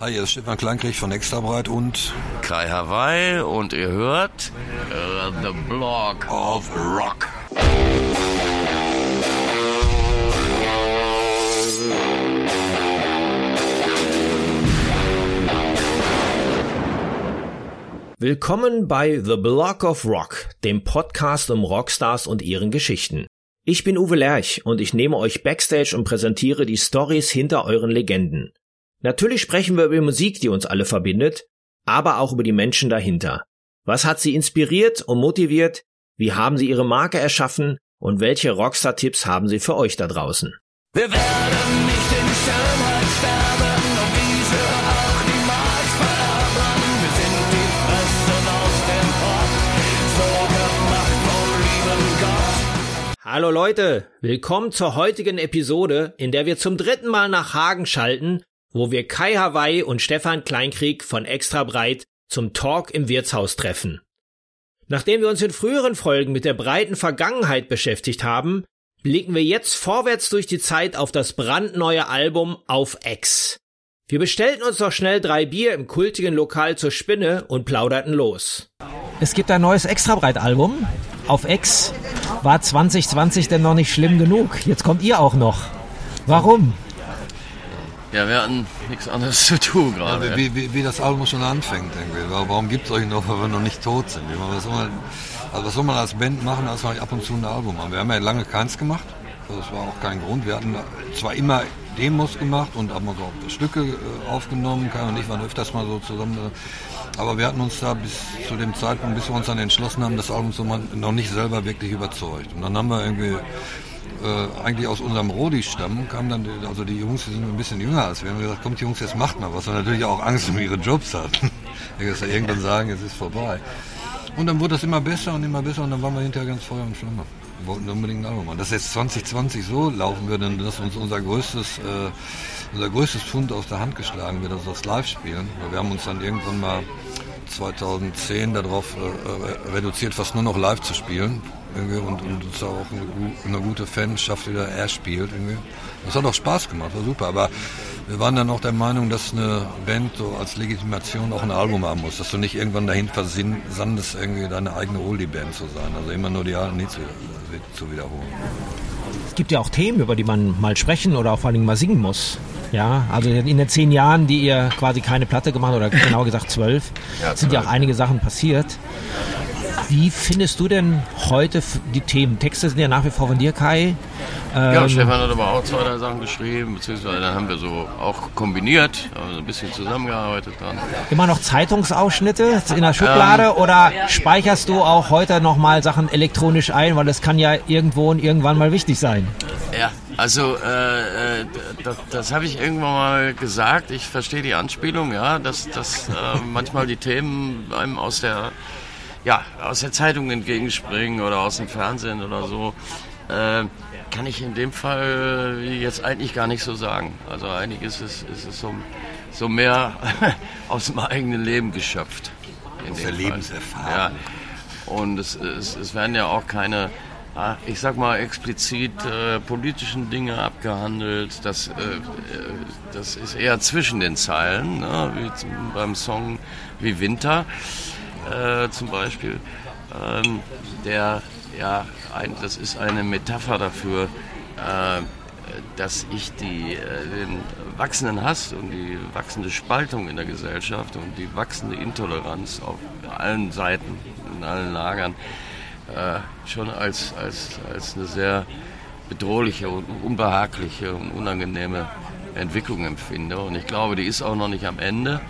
Hi, hier ist Stefan Kleinkrieg von Extrabreit und Kai Hawaii und ihr hört uh, The Block of Rock. Willkommen bei The Block of Rock, dem Podcast um Rockstars und ihren Geschichten. Ich bin Uwe Lerch und ich nehme euch backstage und präsentiere die Stories hinter euren Legenden. Natürlich sprechen wir über Musik, die uns alle verbindet, aber auch über die Menschen dahinter. Was hat sie inspiriert und motiviert? Wie haben sie ihre Marke erschaffen? Und welche Rockstar-Tipps haben sie für euch da draußen? Wir werden nicht in Schönheit sterben und diese auch niemals vererben. Wir sind die Fressen aus dem Pott, so gemacht vom lieben Gott. Hallo Leute, willkommen zur heutigen Episode, in der wir zum dritten Mal nach Hagen schalten, wo wir Kai Hawaii und Stefan Kleinkrieg von Extra Breit zum Talk im Wirtshaus treffen. Nachdem wir uns in früheren Folgen mit der breiten Vergangenheit beschäftigt haben, blicken wir jetzt vorwärts durch die Zeit auf das brandneue Album Auf Ex. Wir bestellten uns noch schnell drei Bier im kultigen Lokal zur Spinne und plauderten los. Es gibt ein neues Extrabreit-Album auf Ex. War 2020 denn noch nicht schlimm genug? Jetzt kommt ihr auch noch. Warum? Ja, wir hatten nichts anderes zu tun gerade. Ja, wie, wie, wie, das Album schon anfängt. Irgendwie. Warum gibt es euch noch, weil wir noch nicht tot sind? Was soll, man, also was soll man als Band machen, als wir ab und zu ein Album haben? Wir haben ja lange keins gemacht. Das war auch kein Grund. Wir hatten zwar immer Demos gemacht und haben so Stücke äh, aufgenommen, Kai und ich waren öfters mal so zusammen. Aber wir hatten uns da bis zu dem Zeitpunkt, bis wir uns dann entschlossen haben, das Album zu machen, noch nicht selber wirklich überzeugt. Und dann haben wir irgendwie äh, eigentlich aus unserem Rodi-Stamm kamen dann, also die Jungs, die sind ein bisschen jünger als wir, haben gesagt, kommt Jungs, jetzt macht mal was. Und natürlich auch Angst um ihre Jobs hatten. Ich ja irgendwann sagen, jetzt ist vorbei. Und dann wurde das immer besser und immer besser und dann waren wir hinterher ganz Feuer und Flamme. Wir wollten unbedingt ein Album machen. Dass jetzt 2020 so laufen würde, dass uns unser größtes, äh, unser größtes Fund aus der Hand geschlagen wird, also das Live-Spielen. Wir haben uns dann irgendwann mal 2010 darauf äh, reduziert, fast nur noch live zu spielen. Irgendwie, und, und uns auch eine, eine gute Fanschaft wieder er spielt. Irgendwie. Das hat auch Spaß gemacht, war super. Aber wir waren dann auch der Meinung, dass eine Band so als Legitimation auch ein Album haben muss. Dass du nicht irgendwann dahin versandest, irgendwie deine eigene Oldie-Band zu sein. Also immer nur die alten Lieder zu, wiederholen. Es gibt ja auch Themen, über die man mal sprechen oder auch vor allem mal singen muss. Ja, also in den zehn Jahren, die ihr quasi keine Platte gemacht oder genau gesagt zwölf, ja, sind ja auch einige Sachen passiert. Wie findest du denn heute die Themen? Texte sind ja nach wie vor von dir, Kai. Ähm ja, Stefan hat aber auch zwei, drei Sachen geschrieben, beziehungsweise dann haben wir so auch kombiniert, also ein bisschen zusammengearbeitet dran. Immer noch Zeitungsausschnitte in der Schublade ähm, oder speicherst du auch heute nochmal Sachen elektronisch ein, weil das kann ja irgendwo und irgendwann mal wichtig sein? Ja, also äh, äh das, das habe ich irgendwann mal gesagt. Ich verstehe die Anspielung, ja, dass, dass äh, manchmal die Themen einem aus der ja, aus der Zeitung entgegenspringen oder aus dem Fernsehen oder so, äh, kann ich in dem Fall jetzt eigentlich gar nicht so sagen. Also eigentlich ist es, ist es so, so mehr aus dem eigenen Leben geschöpft. Aus der Fall. Lebenserfahrung. Ja. Und es, es, es werden ja auch keine, ah, ich sag mal, explizit äh, politischen Dinge abgehandelt. Das, äh, äh das ist eher zwischen den Zeilen, ne? wie beim Song wie Winter äh, zum Beispiel, ähm, der, ja, ein, das ist eine Metapher dafür, äh, dass ich die, äh, den wachsenden Hass und die wachsende Spaltung in der Gesellschaft und die wachsende Intoleranz auf allen Seiten, in allen Lagern, äh, schon als, als, als eine sehr bedrohliche und unbehagliche und unangenehme Entwicklung empfinde. Und ich glaube, die ist auch noch nicht am Ende.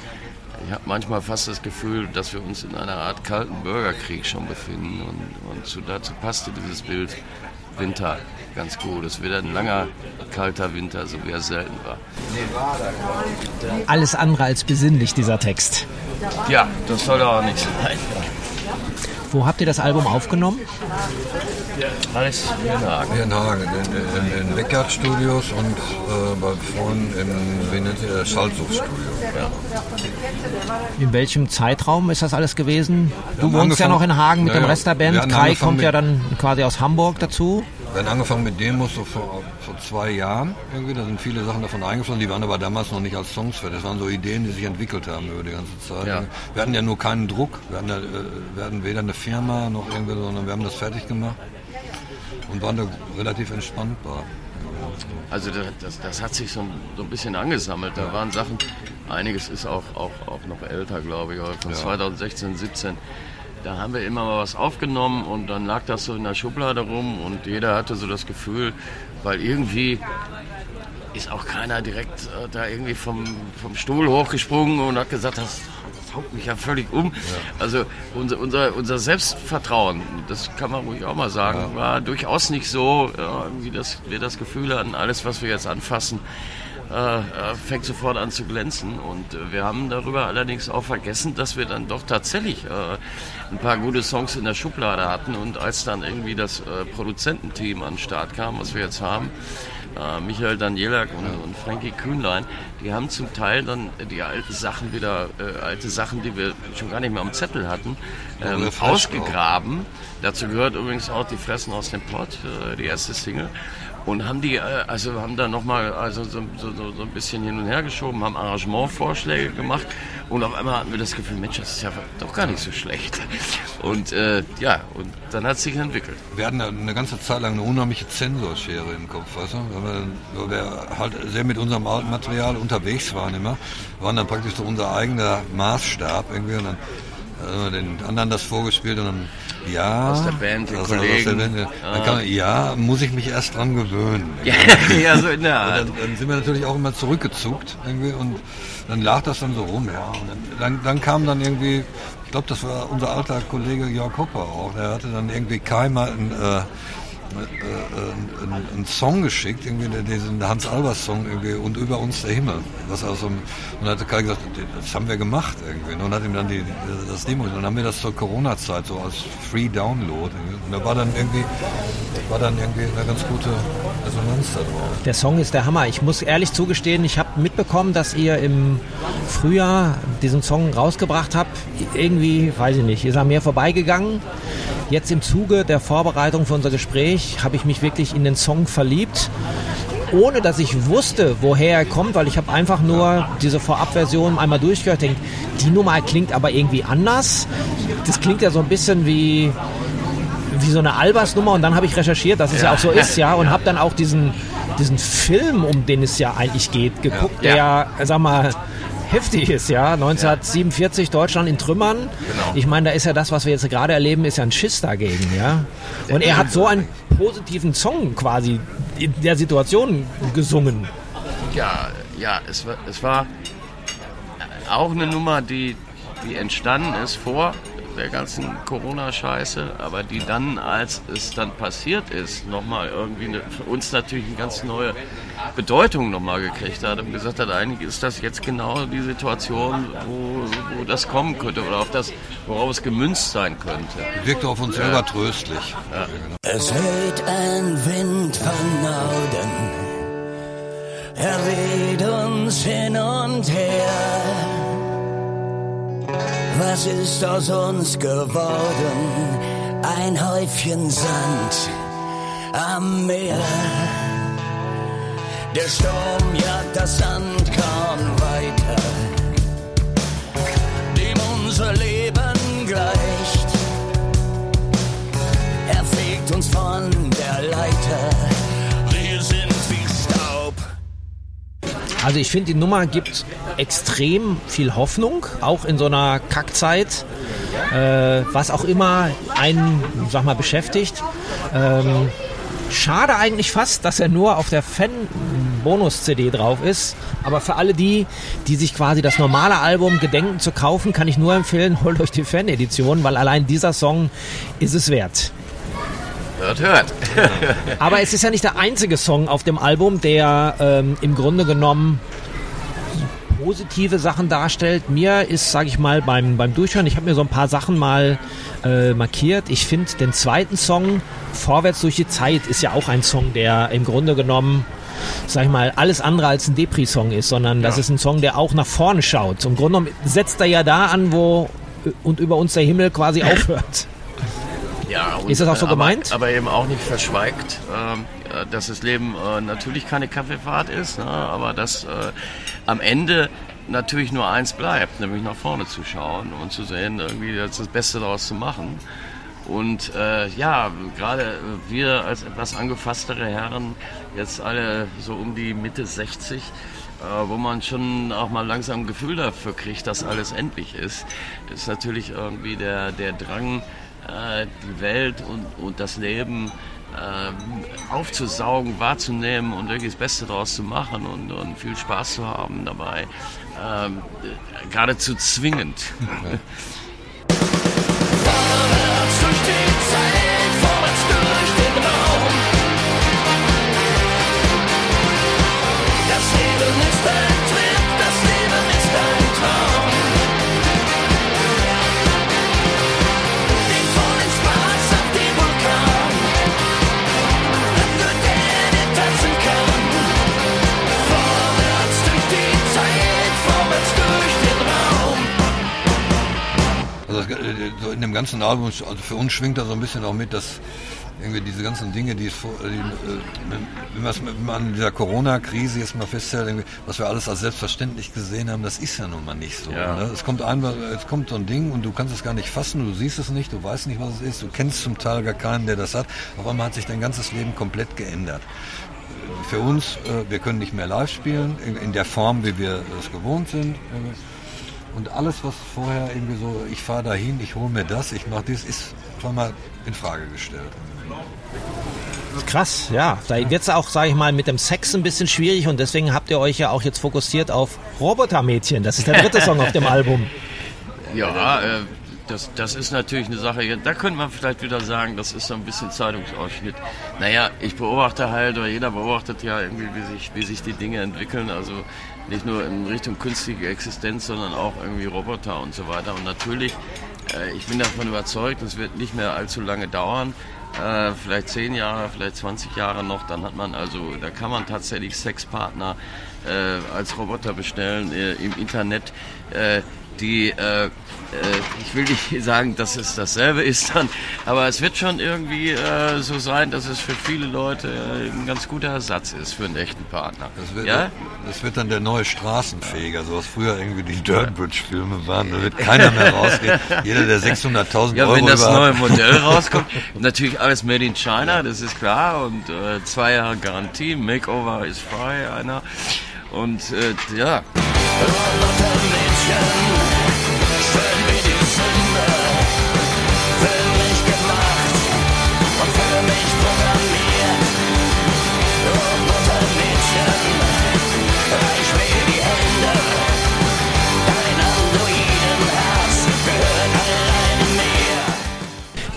Ich habe manchmal fast das Gefühl, dass wir uns in einer Art kalten Bürgerkrieg schon befinden. Und, und zu, dazu passte dieses Bild Winter ganz gut. Es wird ein langer, kalter Winter, so wie er selten war. Alles andere als besinnlich, dieser Text. Ja, das soll auch nicht sein. Wo habt ihr das Album aufgenommen? Alles hier in Hagen. Hier in Hagen, in, in, Studios und äh, bei Freunden in, nennt ihr, Schallsuchstudio. Ja. In welchem Zeitraum ist das alles gewesen? Du wohnst ja noch in Hagen mit ja, dem Rest der Band. Kai kommt ja dann quasi aus Hamburg dazu. Wir haben angefangen mit Demos so vor, vor zwei Jahren irgendwie. Da sind viele Sachen davon eingeflossen. Die waren aber damals noch nicht als Songs fertig. Das waren so Ideen, die sich entwickelt haben über die ganze Zeit. Ja. Wir hatten ja nur keinen Druck. Wir hatten, ja, äh, wir hatten weder eine Firma noch irgendwie, sondern wir haben das fertig gemacht und waren da relativ entspannt bei. Also das, das, das hat sich so ein, so ein bisschen angesammelt. Da waren Sachen, einiges ist auch, auch, auch noch älter, glaube ich, von 2016, 17. Da haben wir immer mal was aufgenommen und dann lag das so in der Schublade rum und jeder hatte so das Gefühl, weil irgendwie ist auch keiner direkt äh, da irgendwie vom, vom Stuhl hochgesprungen und hat gesagt, das, das haut mich ja völlig um. Also unser, unser, unser Selbstvertrauen, das kann man ruhig auch mal sagen, war durchaus nicht so, äh, wie das, wir das Gefühl hatten, alles, was wir jetzt anfassen, äh, äh, fängt sofort an zu glänzen. Und äh, wir haben darüber allerdings auch vergessen, dass wir dann doch tatsächlich äh, ein paar gute Songs in der Schublade hatten. Und als dann irgendwie das äh, Produzententeam an den Start kam, was wir jetzt haben, äh, Michael Danielak und, und Frankie Kühnlein, die haben zum Teil dann die alten Sachen wieder, äh, alte Sachen, die wir schon gar nicht mehr am Zettel hatten, ähm, ausgegraben. Dazu gehört übrigens auch die Fressen aus dem Pott, äh, die erste Single. Und haben die, äh, also haben da nochmal also so, so, so ein bisschen hin und her geschoben, haben Arrangementvorschläge gemacht und auf einmal hatten wir das Gefühl, Mensch, das ist ja doch gar nicht so schlecht. Und äh, ja, und dann hat es sich entwickelt. Wir hatten eine ganze Zeit lang eine unheimliche Zensorschere im Kopf, weißt du? Weil wir, weil wir halt sehr mit unserem alten Material unterwegs waren immer, waren dann praktisch so unser eigener Maßstab irgendwie und dann äh, den anderen das vorgespielt und dann ja, Aus der Band, die aus- aus Kollegen. der Band, kann, man- ja, muss ich mich erst dran gewöhnen. Ja, ja so in der Art. dann, dann sind wir natürlich auch immer zurückgezuckt irgendwie und dann lag das dann so rum, ja. Und dann, dann, kam dann irgendwie, ich glaube, das war unser alter Kollege Jörg Hopper auch, der hatte dann irgendwie keinmal ein, äh, äh, einen, einen Song geschickt, irgendwie der- diesen Hans Albers Song irgendwie und über uns der Himmel. Was aus so einem, und dann hatte Kai gesagt, das haben wir gemacht irgendwie. Und hat ihm dann die, das Demo, und dann haben wir das zur Corona-Zeit so als Free Download. Und da war dann irgendwie, war dann irgendwie eine ganz gute Resonanz da drauf. Der Song ist der Hammer. Ich muss ehrlich zugestehen, ich habe mitbekommen, dass ihr im Frühjahr diesen Song rausgebracht habt. Irgendwie, weiß ich nicht, ist an mir vorbeigegangen. Jetzt im Zuge der Vorbereitung für unser Gespräch habe ich mich wirklich in den Song verliebt. Ohne dass ich wusste, woher er kommt, weil ich habe einfach nur diese Vorabversion einmal durchgehört. Denk, die Nummer klingt aber irgendwie anders. Das klingt ja so ein bisschen wie wie so eine Albers-Nummer und dann habe ich recherchiert, dass es ja, auch so ist, ja, und habe dann auch diesen, diesen Film, um den es ja eigentlich geht, geguckt, der ja, sag mal, heftig ist, ja. 1947 Deutschland in Trümmern. Ich meine, da ist ja das, was wir jetzt gerade erleben, ist ja ein Schiss dagegen, ja. Und er hat so einen positiven Song quasi in der Situation gesungen. Ja, ja, es war, es war auch eine Nummer, die, die entstanden ist vor der ganzen Corona-Scheiße, aber die dann, als es dann passiert ist, nochmal irgendwie eine, für uns natürlich eine ganz neue Bedeutung nochmal gekriegt hat und gesagt hat, eigentlich ist das jetzt genau die Situation, wo, wo das kommen könnte oder auf das, worauf es gemünzt sein könnte. Wirkte auf uns selber tröstlich. Es weht ein Wind von Norden, er weht uns hin und her. Was ist aus uns geworden? Ein Häufchen Sand am Meer. Der Sturm jagt das Sandkorn weiter, dem unser Leben gleicht. Er fegt uns von der Leiter. Also ich finde, die Nummer gibt extrem viel Hoffnung, auch in so einer Kackzeit, äh, was auch immer einen, sag mal, beschäftigt. Ähm, schade eigentlich fast, dass er nur auf der Fan-Bonus-CD drauf ist. Aber für alle die, die sich quasi das normale Album gedenken zu kaufen, kann ich nur empfehlen, holt euch die Fan-Edition, weil allein dieser Song ist es wert. Hört, hört. Aber es ist ja nicht der einzige Song auf dem Album, der ähm, im Grunde genommen positive Sachen darstellt. Mir ist, sage ich mal, beim, beim Durchhören, ich habe mir so ein paar Sachen mal äh, markiert. Ich finde den zweiten Song, Vorwärts durch die Zeit, ist ja auch ein Song, der im Grunde genommen, sag ich mal, alles andere als ein Depri-Song ist, sondern das ist ein Song, der auch nach vorne schaut. Im Grunde genommen setzt er ja da an, wo und über uns der Himmel quasi aufhört. Ja, Ist das auch so aber, gemeint? Aber eben auch nicht verschweigt, ähm, äh, dass das Leben äh, natürlich keine Kaffeefahrt ist, ne, aber dass äh, am Ende natürlich nur eins bleibt, nämlich nach vorne zu schauen und zu sehen, irgendwie das, das Beste daraus zu machen. Und äh, ja, gerade wir als etwas angefasstere Herren, jetzt alle so um die Mitte 60, äh, wo man schon auch mal langsam ein Gefühl dafür kriegt, dass alles endlich ist, ist natürlich irgendwie der, der Drang, äh, die Welt und, und das Leben ähm, aufzusaugen, wahrzunehmen und wirklich das Beste daraus zu machen und, und viel Spaß zu haben dabei. Ähm, äh, geradezu zwingend. dem ganzen Album, also für uns schwingt da so ein bisschen auch mit, dass irgendwie diese ganzen Dinge, die die, äh, wenn man an dieser Corona-Krise jetzt mal festhält, was wir alles als selbstverständlich gesehen haben, das ist ja nun mal nicht so. Ja. Ne? Es kommt einfach, es kommt so ein Ding und du kannst es gar nicht fassen, du siehst es nicht, du weißt nicht, was es ist, du kennst zum Teil gar keinen, der das hat. Auf einmal hat sich dein ganzes Leben komplett geändert. Für uns, äh, wir können nicht mehr live spielen, in, in der Form, wie wir es gewohnt sind. Und alles, was vorher irgendwie so, ich fahre dahin, ich hole mir das, ich mache das, ist schon mal in Frage gestellt. Krass, ja. Da wird es auch, sage ich mal, mit dem Sex ein bisschen schwierig und deswegen habt ihr euch ja auch jetzt fokussiert auf Robotermädchen. Das ist der dritte Song auf dem Album. Ja, äh, das, das ist natürlich eine Sache. Da könnte man vielleicht wieder sagen, das ist so ein bisschen Zeitungsausschnitt. Naja, ich beobachte halt, oder jeder beobachtet ja irgendwie, wie sich, wie sich die Dinge entwickeln. Also nicht nur in Richtung künstliche Existenz, sondern auch irgendwie Roboter und so weiter. Und natürlich, äh, ich bin davon überzeugt, es wird nicht mehr allzu lange dauern. Äh, vielleicht 10 Jahre, vielleicht 20 Jahre noch, dann hat man also, da kann man tatsächlich Sexpartner äh, als Roboter bestellen äh, im Internet, äh, die, äh, äh, ich will nicht sagen, dass es dasselbe ist dann, aber es wird schon irgendwie äh, so sein, dass es für viele Leute äh, ein ganz guter Ersatz ist für einen echten Partner. Das wird, ja? das wird dann der neue Straßenfeger, so was früher irgendwie die Dirtbridge-Filme waren. Da wird keiner mehr rausgehen. Jeder, der 600.000 Ja, Euro wenn das neue Modell rauskommt, natürlich alles made in China, das ist klar und äh, zwei Jahre Garantie, Makeover ist frei, einer und äh, ja,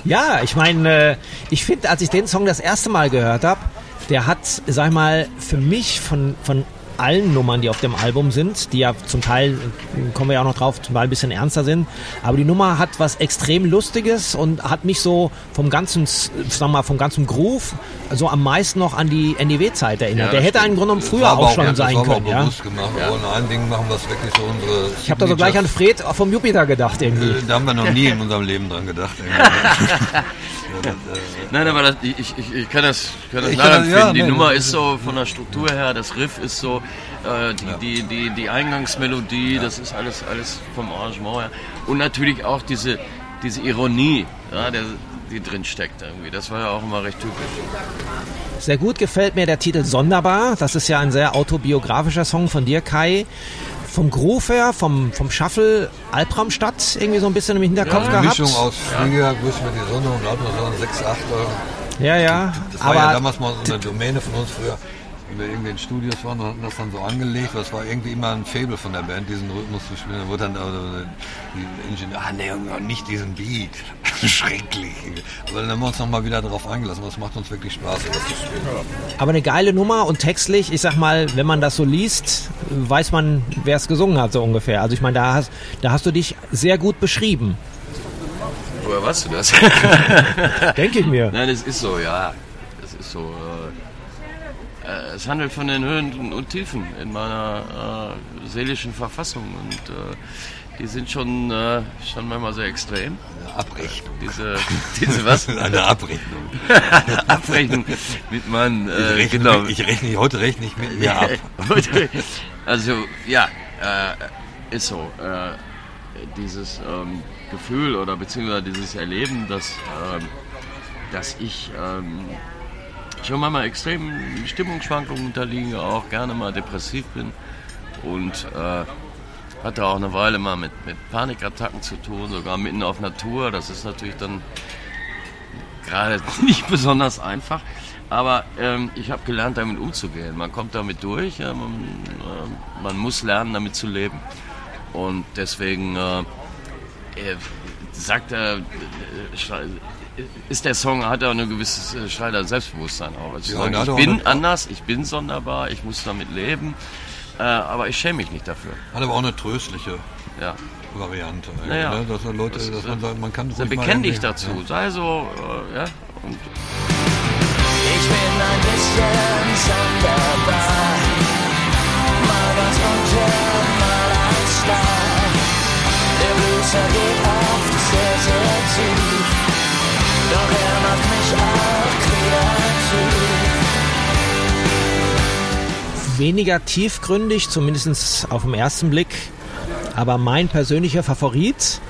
Ja, ich meine, äh, ich finde, als ich den Song das erste Mal gehört habe, der hat, sag ich mal, für mich von, von allen Nummern, die auf dem Album sind, die ja zum Teil, äh, kommen wir ja auch noch drauf, zum Teil ein bisschen ernster sind, aber die Nummer hat was extrem Lustiges und hat mich so vom ganzen, sag mal, vom ganzen Groove so am meisten noch an die NEW-Zeit erinnert. Ja, der hätte im Grunde genommen früher aber auch schon das sein können, auch ja. gemacht. Wir wollen ein Ding machen, was wirklich so unsere. Ich habe da so gleich an Fred vom Jupiter gedacht irgendwie. Da haben wir noch nie in unserem Leben dran gedacht. Ja, äh, Nein, aber das, ich, ich, ich kann das, kann das Ich kann das- nachempfinden. ja, die nee, Nummer das ist so von der Struktur her, das Riff ist so, äh, die, die, die, die Eingangsmelodie, das ist alles, alles vom Arrangement her. Und natürlich auch diese, diese Ironie, ja, der, die drin steckt irgendwie. Das war ja auch immer recht typisch. Sehr gut gefällt mir der Titel Sonderbar. Das ist ja ein sehr autobiografischer Song von dir, Kai. Vom Groove her, vom, vom Shuffle Alpraumstadt irgendwie so ein bisschen im Hinterkopf eine gehabt. Mischung aus Flieger, Grüß mir die Sonne und lauter so 6, 8 Ja, ja. Das war aber ja damals mal so eine Domäne von uns früher. Wenn wir irgendwie in Studios waren und hatten das dann so angelegt, es war irgendwie immer ein Faible von der Band, diesen Rhythmus zu spielen. Da wurde dann äh, die Ingenieur, ah nee, nicht diesen Beat. Schrecklich. Aber dann haben wir uns nochmal wieder darauf eingelassen, es macht uns wirklich Spaß, das zu spielen. aber eine geile Nummer und textlich, ich sag mal, wenn man das so liest, weiß man, wer es gesungen hat, so ungefähr. Also ich meine, da hast, da hast du dich sehr gut beschrieben, Woher weißt du das? denke ich mir. Nein, es ist so, ja. Das ist so. Äh, es handelt von den Höhen und Tiefen in meiner äh, seelischen Verfassung und äh, die sind schon, äh, schon manchmal sehr extrem. Eine Abrechnung. Diese, diese was? Eine Abrechnung. Abrechnung mit meinen, Ich äh, rechne, genau. mit, ich rechne heute rechne ich mit mir ab. also ja, äh, ist so. Äh, dieses ähm, Gefühl oder beziehungsweise dieses Erleben, dass, ähm, dass ich ähm, schon manchmal extremen Stimmungsschwankungen unterliege, auch gerne mal depressiv bin und äh, hatte auch eine Weile mal mit, mit Panikattacken zu tun, sogar mitten auf Natur. Das ist natürlich dann gerade nicht besonders einfach. Aber ähm, ich habe gelernt, damit umzugehen. Man kommt damit durch. Ja, man, äh, man muss lernen, damit zu leben. Und deswegen äh, äh, sagt er, äh, schrei- ist der Song, hat er ein gewisses äh, Schrei an Selbstbewusstsein auch. Also Ja, sagen, ich bin eine- anders, ich bin sonderbar, ich muss damit leben. Äh, aber ich schäme mich nicht dafür. Hat aber auch eine tröstliche Ja. Variante. Naja. Ne? Dass man Leute, Das dass man sagt, man kann ruhig mal bekenn dich dazu, Ja. sei so, äh, ja. Und Weniger tiefgründig, zumindest auf den ersten Blick, aber mein persönlicher Favorit,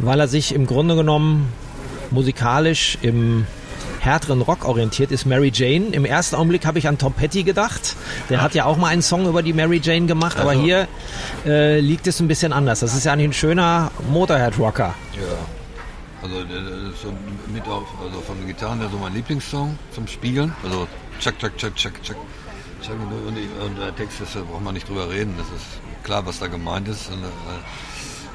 weil er sich im Grunde genommen musikalisch im härteren Rock orientiert ist Mary Jane. Im ersten Augenblick habe ich an Tom Petty gedacht. Der hat ja auch mal einen Song über die Mary Jane gemacht, aber Also- hier äh, liegt es ein bisschen anders. Das ist ja eigentlich ein schöner Motorhead-Rocker. Ja. Also der- der ist so mit auf, also von den Gitarren her so mein Lieblingssong zum Spielen. Also tschak, tschak, tschak, tschak, tschak. Und, die- und der Text ist, da braucht man nicht drüber reden. Das ist klar, was da gemeint ist. Und, äh,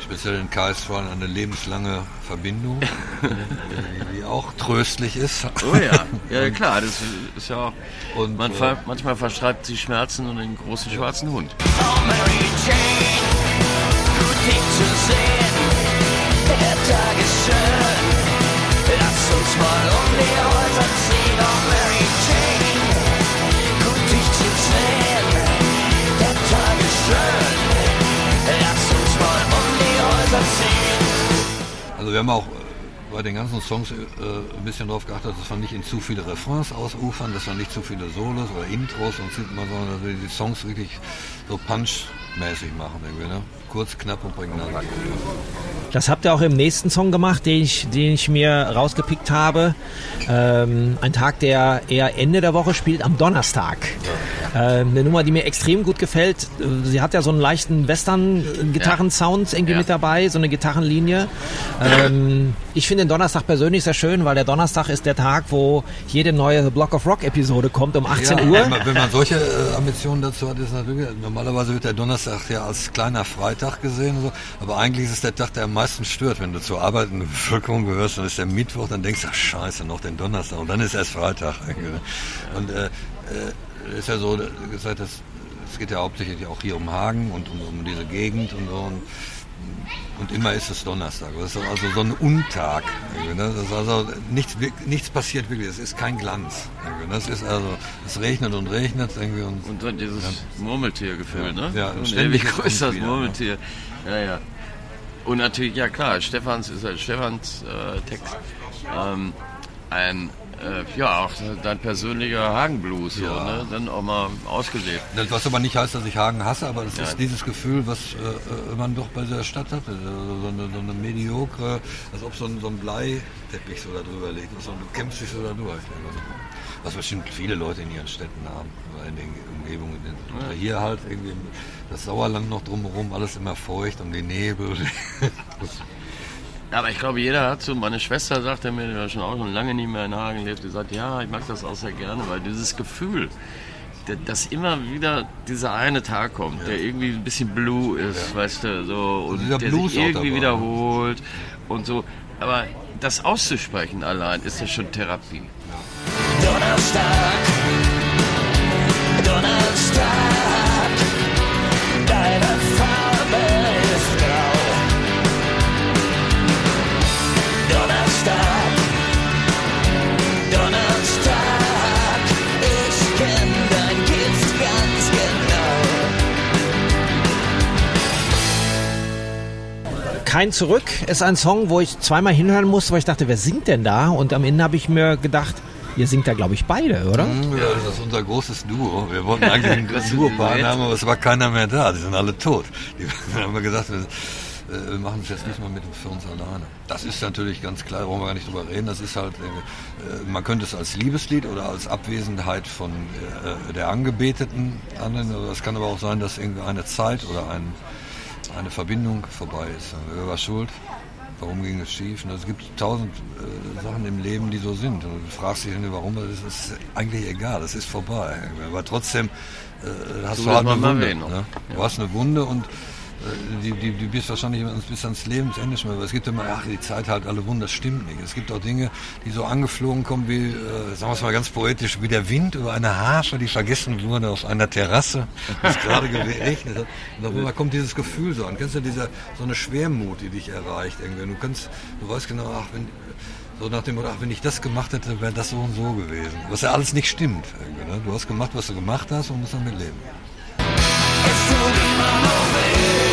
speziell in KS-Fall eine lebenslange Verbindung, die, die auch tröstlich ist. Oh ja, ja klar, das ist ja auch. Und, man äh, manchmal verschreibt sie Schmerzen und den großen schwarzen Hund. Oh, Mary Jane, gut dich zu sehen. Der Tag ist schön. Lass uns mal um die Häuser ziehen. Also wir haben auch bei den ganzen Songs äh, ein bisschen darauf geachtet, dass wir nicht in zu viele Refrains ausufern, dass wir nicht zu viele Solos oder Intros und mal, sondern dass wir die Songs wirklich so punchmäßig machen, irgendwie, ne? Kurz, knapp und prägnant. Das habt ihr auch im nächsten Song gemacht, den ich, den ich mir rausgepickt habe. Ähm, ein Tag, der eher Ende der Woche spielt, am Donnerstag. Ähm, eine Nummer, die mir extrem gut gefällt. Äh, Sie hat ja so einen leichten Western-Gitarrensound irgendwie Ja. mit dabei, so eine Gitarrenlinie. Ähm, ich finde den Donnerstag persönlich sehr schön, weil der Donnerstag ist der Tag, wo jede neue Block of Rock-Episode kommt um 18 ja, Uhr. Wenn man, wenn man solche äh, Ambitionen dazu hat, ist natürlich, normalerweise wird der Donnerstag ja als kleiner Freitag gesehen, so, aber eigentlich ist es der Tag, der am meisten stört. Wenn du zur arbeitenden Bevölkerung gehörst, dann ist der Mittwoch, dann denkst du, ach scheiße, noch den Donnerstag und dann ist erst Freitag. Und äh, äh, ist ja so, gesagt, das, es geht ja hauptsächlich auch hier um Hagen und um, um diese Gegend und so. Und, und immer ist es Donnerstag. Das ist also so ein Untag. ne? Das ist also nichts, nichts passiert wirklich. Es ist kein Glanz. Das ist also, es regnet und regnet irgendwie und, Und dann dieses Murmeltiergefühl, Ja. ne? Ja, und ständig kommt das Murmeltier. Ja, ja. Und natürlich, ja klar, Stefans ist halt Stefans äh, Text. Ähm, ein, äh, ja, auch dein persönlicher Hagenblues, so, Ja. ne? Dann auch mal ausgelebt. Das, was aber nicht heißt, dass ich Hagen hasse, aber es Ja. ist dieses Gefühl, was äh, äh, man doch bei der Stadt hatte. So so eine, so eine mediokre, als ob so ein, so ein Bleiteppich so da drüber liegt. Und so, du kämpfst dich so da durch. Was bestimmt viele Leute in ihren Städten haben, oder in den Umgebungen. Oder hier halt irgendwie das Sauerland noch drumherum, alles immer feucht und die Nebel. Aber ich glaube, jeder hat so, meine Schwester sagte mir, die ja schon auch schon lange nicht mehr in Hagen lebt, die sagt, ja, ich mag das auch sehr gerne, weil dieses Gefühl, da- dass immer wieder dieser eine Tag kommt, der irgendwie ein bisschen blue ist, weißt du, so, und dieser der Blues sich irgendwie dabei. wiederholt und so. Aber das auszusprechen allein ist ja schon Therapie. Donnerstag, Donnerstag, Kein Zurück ist ein Song, wo ich zweimal hinhören musste, weil ich dachte, wer singt denn da? Und am Ende habe ich mir gedacht, ihr singt da, glaube ich, beide, oder? Hm, Ja, das ist unser großes Duo. Wir wollten eigentlich ein Duo-Partner haben, aber es war keiner mehr da. Die sind alle tot. Die haben wir gesagt, wir, äh, wir machen es jetzt nicht mal mit für uns alleine. Das ist natürlich ganz klar, brauchen wir gar nicht drüber reden. Das ist halt, äh, man könnte es als Liebeslied oder als Abwesenheit von äh, der Angebeteten annehmen. Es kann aber auch sein, dass irgendwie eine Zeit oder ein, eine Verbindung vorbei ist. Wer war schuld? Warum ging es schief? Und es gibt tausend äh, Sachen im Leben, die so sind. Und du fragst dich, warum, das ist eigentlich egal, das ist vorbei. Aber trotzdem äh, hast Du du halt eine Wunde. erwähnen, Ne? Du hast eine Wunde und die, die, die bist wahrscheinlich bis ans Lebensende schon. Aber es gibt immer, ach, die Zeit halt alle Wunder, das stimmt nicht. Es gibt auch Dinge, die so angeflogen kommen wie, äh, sagen wir es mal ganz poetisch, wie der Wind über eine Harfe, die vergessen wurde auf einer Terrasse, was gerade geregnet hat. Und darüber kommt dieses Gefühl so an. Kennst du diese, so eine Schwermut, die dich erreicht irgendwie. Du kannst, du weißt genau, ach, wenn, so nach dem ach, wenn ich das gemacht hätte, wäre das so und so gewesen. Was ja alles nicht stimmt. Ne? Du hast gemacht, was du gemacht hast und musst damit leben. Es tut immer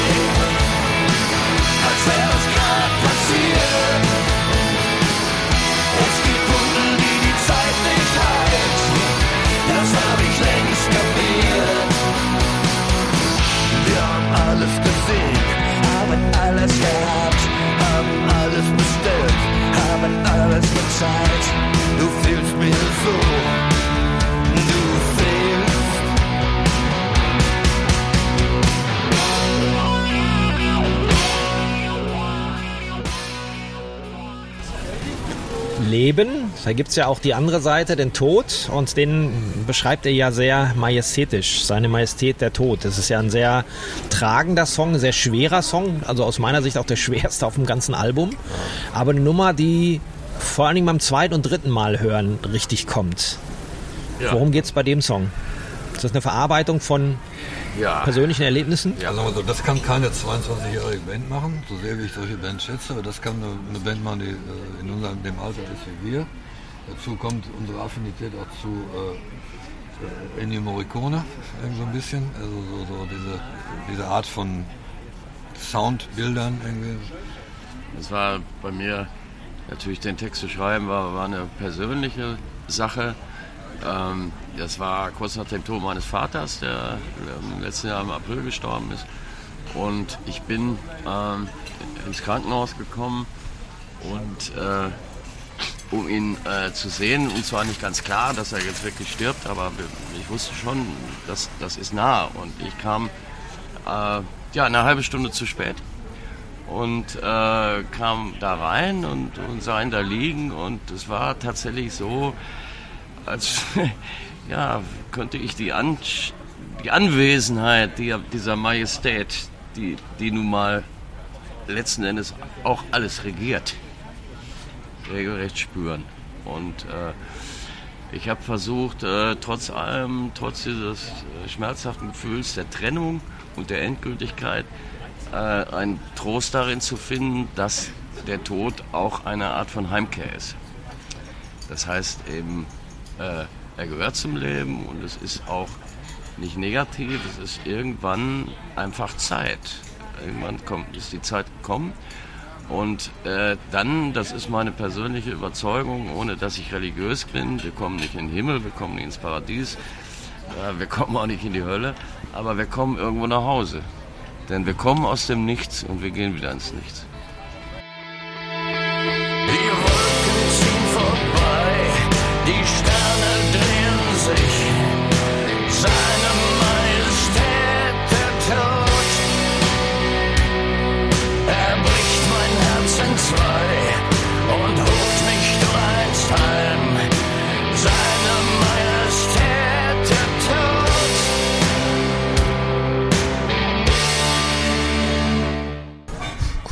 alles bezahlt. Du fehlst mir so, Leben, da gibt's ja auch die andere Seite, den Tod, und den beschreibt er ja sehr majestätisch, seine Majestät der Tod. Das ist ja ein sehr tragender Song, ein sehr schwerer Song, also aus meiner Sicht auch der schwerste auf dem ganzen Album. Aber eine Nummer, die vor allen Dingen beim zweiten und dritten Mal hören richtig kommt. Ja. Worum geht's bei dem Song? Ist das eine Verarbeitung von Ja. persönlichen Erlebnissen? Ja, sagen wir so, das kann keine 22-jährige Band machen, so sehr wie ich solche Bands schätze, aber das kann eine, eine Band machen, die äh, in unserem dem Alter ist wie wir. Dazu kommt unsere Affinität auch zu äh, Ennio Morricone, irgendwie so ein bisschen, also so, so diese, diese Art von Soundbildern irgendwie. Das war bei mir natürlich den Text zu schreiben, war, war eine persönliche Sache. Ähm, das war kurz nach dem Tod meines Vaters, der im letzten Jahr im April gestorben ist. Und ich bin ähm, ins Krankenhaus gekommen und äh, um ihn äh, zu sehen. Und zwar nicht ganz klar, dass er jetzt wirklich stirbt, aber ich wusste schon, dass das ist nah. Und ich kam äh, ja eine halbe Stunde zu spät und äh, kam da rein und, und sah ihn da liegen und es war tatsächlich so, als ja, könnte ich die, An die Anwesenheit die, dieser Majestät, die, die nun mal letzten Endes auch alles regiert, regelrecht spüren. Und äh, ich habe versucht, äh, trotz allem, trotz dieses äh, schmerzhaften Gefühls der Trennung und der Endgültigkeit, äh, einen Trost darin zu finden, dass der Tod auch eine Art von Heimkehr ist. Das heißt eben, äh, er gehört zum Leben und es ist auch nicht negativ, es ist irgendwann einfach Zeit. Irgendwann kommt, ist die Zeit gekommen und äh, dann, das ist meine persönliche Überzeugung, ohne dass ich religiös bin, wir kommen nicht in den Himmel, wir kommen nicht ins Paradies, äh, wir kommen auch nicht in die Hölle, aber wir kommen irgendwo nach Hause. Denn wir kommen aus dem Nichts und wir gehen wieder ins Nichts.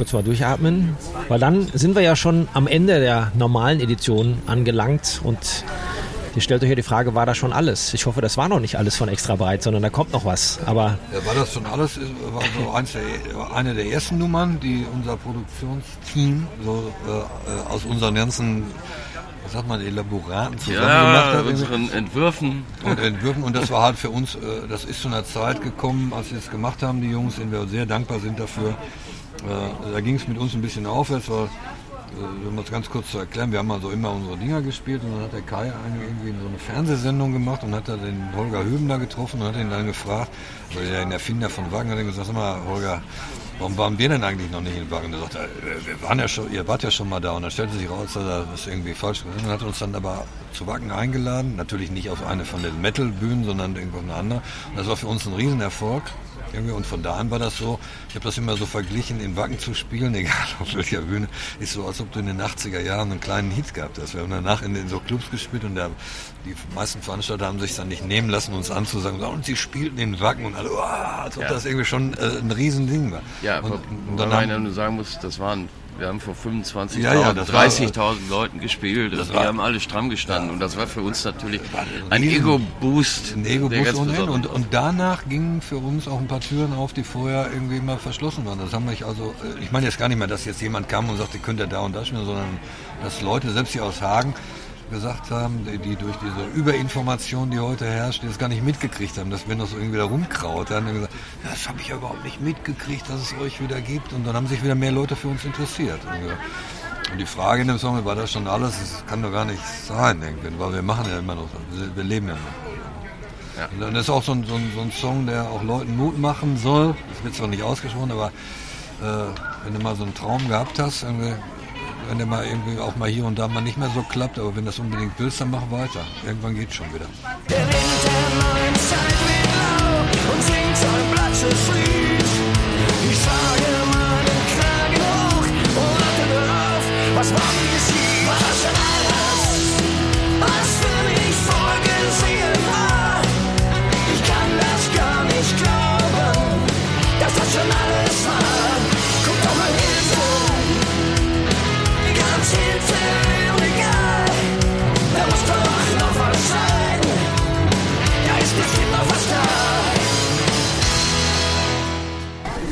Kurz mal durchatmen, weil dann sind wir ja schon am Ende der normalen Edition angelangt und ihr stellt euch ja die Frage, war das schon alles? Ich hoffe, das war noch nicht alles von extra breit, sondern da kommt noch was. Aber Ja, war das schon alles? War so eins der, eine der ersten Nummern, die unser Produktionsteam so äh, aus unseren ganzen, was sagt man, Elaboraten zusammen gemacht Ja, hat. irgendwie. unseren Entwürfen. und Entwürfen. Und das war halt für uns, äh, das ist zu einer Zeit gekommen, als wir es gemacht haben, die Jungs, denen wir sehr dankbar sind dafür. Äh, da ging es mit uns ein bisschen aufwärts, weil, äh, um das ganz kurz zu erklären, wir haben also immer unsere Dinger gespielt und dann hat der Kai eine, irgendwie so eine Fernsehsendung gemacht und hat da den Holger Hüben da getroffen und hat ihn dann gefragt, also der Erfinder von Wagen hat ihn gesagt, sag mal, Holger, warum waren wir denn eigentlich noch nicht in Wagen? Der sagte, äh, wir waren ja schon, ihr wart ja schon mal da und dann stellte sich raus, dass er das irgendwie falsch gemacht hat und hat uns dann aber zu Wacken eingeladen, natürlich nicht auf eine von den Metal-Bühnen, sondern irgendwo auf eine andere. Und das war für uns ein Riesenerfolg. Irgendwie. Und von da an war das so, ich habe das immer so verglichen, in Wacken zu spielen, egal auf welcher Bühne, ist so, als ob du in den 80er Jahren einen kleinen Hit gehabt hast. Wir haben danach in, in so Clubs gespielt und der, die meisten Veranstalter haben sich dann nicht nehmen lassen, uns anzusagen, und sie spielten in Wacken und alle, oh, als ob Ja. das irgendwie schon äh, ein Riesending war. Ja, und, und dann haben, sagen muss, das waren, wir haben vor 25.000, Ja, ja, das war- 30.000 Leuten gespielt. Das wir war- haben alle stramm gestanden und das war für uns natürlich ein Ego-Boost. ein Ego-Boost ganz ohne Ende. besonders Und, und danach gingen für uns auch ein paar Türen auf, die vorher irgendwie mal verschlossen waren. Das haben wir also, äh, ich meine jetzt gar nicht mehr, dass jetzt jemand kam und sagte, könnt ihr da und da spielen, sondern dass Leute, selbst hier aus Hagen, gesagt haben, die, durch diese Überinformation, die heute herrscht, die das gar nicht mitgekriegt haben, dass wir noch so irgendwie da rumkraut. Dann haben gesagt, das habe ich ja überhaupt nicht mitgekriegt, dass es euch wieder gibt. Und dann haben sich wieder mehr Leute für uns interessiert. Und, äh, die Frage in dem Song, war das schon alles? Das kann doch gar nicht sein, irgendwie, weil wir machen ja immer noch, wir- wir leben ja noch. Ja. Und das ist auch so ein, so, ein, so ein Song, der auch Leuten Mut machen soll. Das wird zwar nicht ausgesprochen, aber äh, wenn du mal so einen Traum gehabt hast, wenn der mal irgendwie auch mal hier und da mal nicht mehr so klappt, aber wenn das unbedingt willst, dann mach weiter. Irgendwann geht's schon wieder. Der Wind der neuen Zeit weht lau und singt ein blattes Lied. Ich schlage meinen Kragen hoch und warte auf, was morgen geschieht.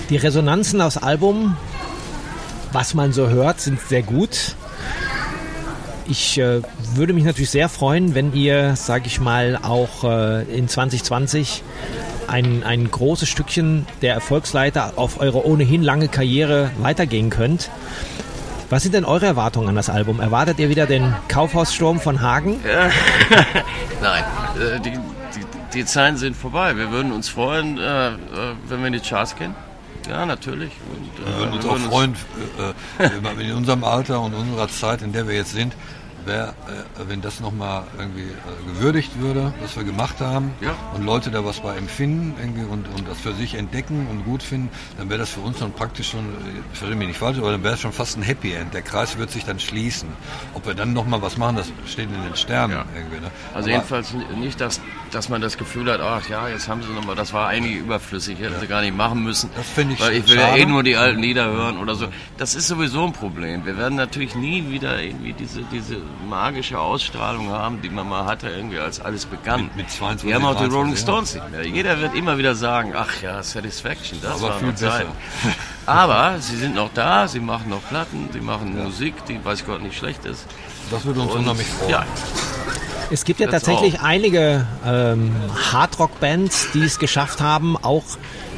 Die Resonanzen aus Album, was man so hört, sind sehr gut. Ich äh, würde mich natürlich sehr freuen, wenn ihr, sag ich mal, auch äh, in 2020 ein, ein großes Stückchen der Erfolgsleiter auf eure ohnehin lange Karriere weitergehen könnt. Was sind denn eure Erwartungen an das Album? Erwartet ihr wieder den Kaufhaussturm von Hagen? Nein, äh, die, die, die Zeiten sind vorbei. Wir würden uns freuen, äh, äh, wenn wir in die Charts gehen. Ja, natürlich. Und, äh, Wir würden uns auch freuen, äh, äh, wenn in unserem Alter und unserer Zeit, in der wir jetzt sind, wär, äh, wenn das nochmal irgendwie äh, gewürdigt würde, was wir gemacht haben Ja. und Leute da was bei empfinden irgendwie und, und das für sich entdecken und gut finden, dann wäre das für uns dann praktisch schon, äh, verstehe mich nicht falsch, aber dann wäre es schon fast ein Happy End. Der Kreis wird sich dann schließen. Ob wir dann nochmal was machen, das steht in den Sternen Ja. irgendwie. Ne? Also Aber- jedenfalls nicht, dass, dass man das Gefühl hat, ach ja, jetzt haben sie nochmal, das war eigentlich überflüssig, hätten sie gar nicht machen müssen. Das finde ich Weil ich will ja schade. eh nur die alten Lieder hören oder so. Das ist sowieso ein Problem. Wir werden natürlich nie wieder irgendwie diese, diese magische Ausstrahlung haben, die man mal hatte, irgendwie als alles begann. Mit- mit 22, Wir haben auch die 23, Rolling ja. Stones nicht mehr. Jeder wird immer wieder sagen, ach ja, Satisfaction, das Aber war viel besser. Aber sie sind noch da, sie machen noch Platten, sie machen Musik, die weiß Gott nicht schlecht ist. das würde uns Und, unheimlich freuen. ja, Es gibt ja That's tatsächlich einige ähm, Hardrock-Bands, die es geschafft haben, auch,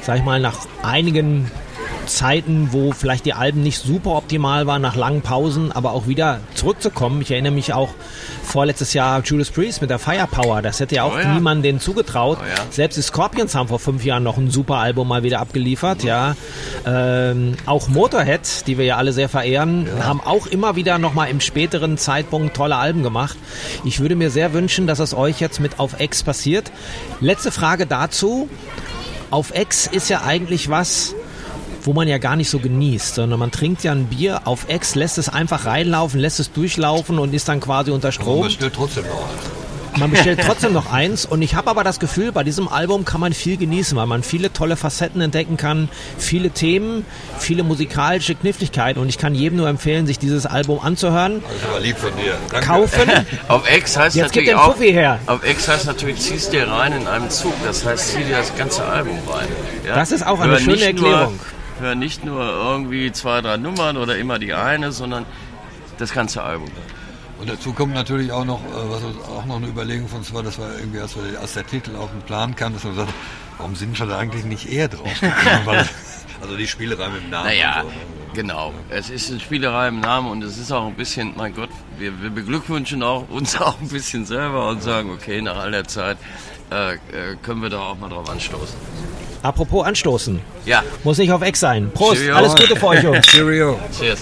sag ich mal, nach einigen Zeiten, wo vielleicht die Alben nicht super optimal waren, nach langen Pausen, aber auch wieder zurückzukommen. Ich erinnere mich auch vorletztes Jahr Judas Priest mit der Firepower. Das hätte ja auch Oh ja. niemand denen zugetraut. Oh ja. Selbst die Scorpions haben vor fünf Jahren noch ein super Album mal wieder abgeliefert. Ja, ähm, auch Motorhead, die wir ja alle sehr verehren, haben auch immer wieder noch mal im späteren Zeitpunkt tolle Alben gemacht. Ich würde mir sehr wünschen, dass es euch jetzt mit Auf X passiert. Letzte Frage dazu. Auf X ist ja eigentlich was, wo man ja gar nicht so genießt, sondern man trinkt ja ein Bier auf X, lässt es einfach reinlaufen, lässt es durchlaufen und ist dann quasi unter Strom. man stellt trotzdem noch eins. Man bestellt trotzdem noch eins und ich habe aber das Gefühl, bei diesem Album kann man viel genießen, weil man viele tolle Facetten entdecken kann, viele Themen, viele musikalische Kniffligkeiten und ich kann jedem nur empfehlen, sich dieses Album anzuhören, Das ist aber lieb von dir. Danke. kaufen. Auf X heißt Jetzt natürlich den auch, her. Auf X heißt natürlich, ziehst dir rein in einem Zug. Das heißt, zieh dir das ganze Album rein. Ja? Das ist auch eine Hör schöne Erklärung. Nur, hör nicht nur irgendwie zwei, drei Nummern oder immer die eine, sondern das ganze Album. Und dazu kommt natürlich auch noch, äh, was auch noch eine Überlegung von uns war, das war irgendwie, als, wir, als der Titel auf den Plan kam, dass wir gesagt haben, warum sind wir da eigentlich nicht eher drauf gekommen? Also die Spielerei mit dem Namen. Naja, so, genau. Es ist eine Spielerei im Namen und es ist auch ein bisschen, mein Gott, wir, wir beglückwünschen auch uns auch ein bisschen selber und sagen, okay, nach all der Zeit äh, äh, können wir da auch mal drauf anstoßen. Apropos anstoßen. Ja, Muss nicht auf Ex sein. Prost, Cheerio. alles Gute für euch, Jungs. Cheerio. cheers.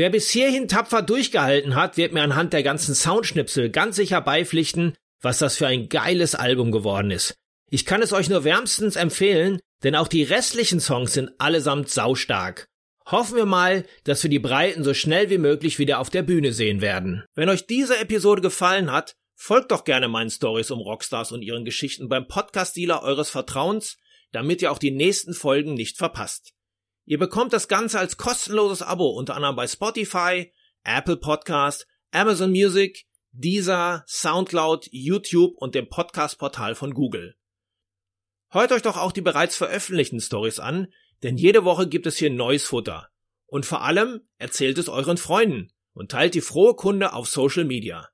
Wer bis hierhin tapfer durchgehalten hat, wird mir anhand der ganzen Soundschnipsel ganz sicher beipflichten, was das für ein geiles Album geworden ist. Ich kann es euch nur wärmstens empfehlen, denn auch die restlichen Songs sind allesamt saustark. Hoffen wir mal, dass wir die Breiten so schnell wie möglich wieder auf der Bühne sehen werden. Wenn euch diese Episode gefallen hat, folgt doch gerne meinen Stories um Rockstars und ihren Geschichten beim Podcast-Dealer eures Vertrauens, damit ihr auch die nächsten Folgen nicht verpasst. Ihr bekommt das Ganze als kostenloses Abo unter anderem bei Spotify, Apple Podcast, Amazon Music, Deezer, Soundcloud, YouTube und dem Podcast-Portal von Google. Hört euch doch auch die bereits veröffentlichten Stories an, denn jede Woche gibt es hier neues Futter. Und vor allem erzählt es euren Freunden und teilt die frohe Kunde auf Social Media.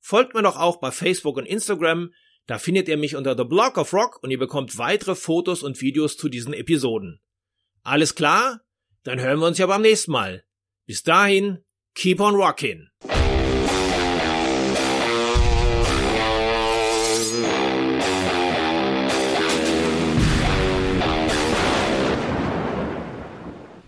Folgt mir doch auch bei Facebook und Instagram, da findet ihr mich unter The Block of Rock und ihr bekommt weitere Fotos und Videos zu diesen Episoden. Alles klar? Dann hören wir uns ja beim nächsten Mal. Bis dahin, keep on rockin'.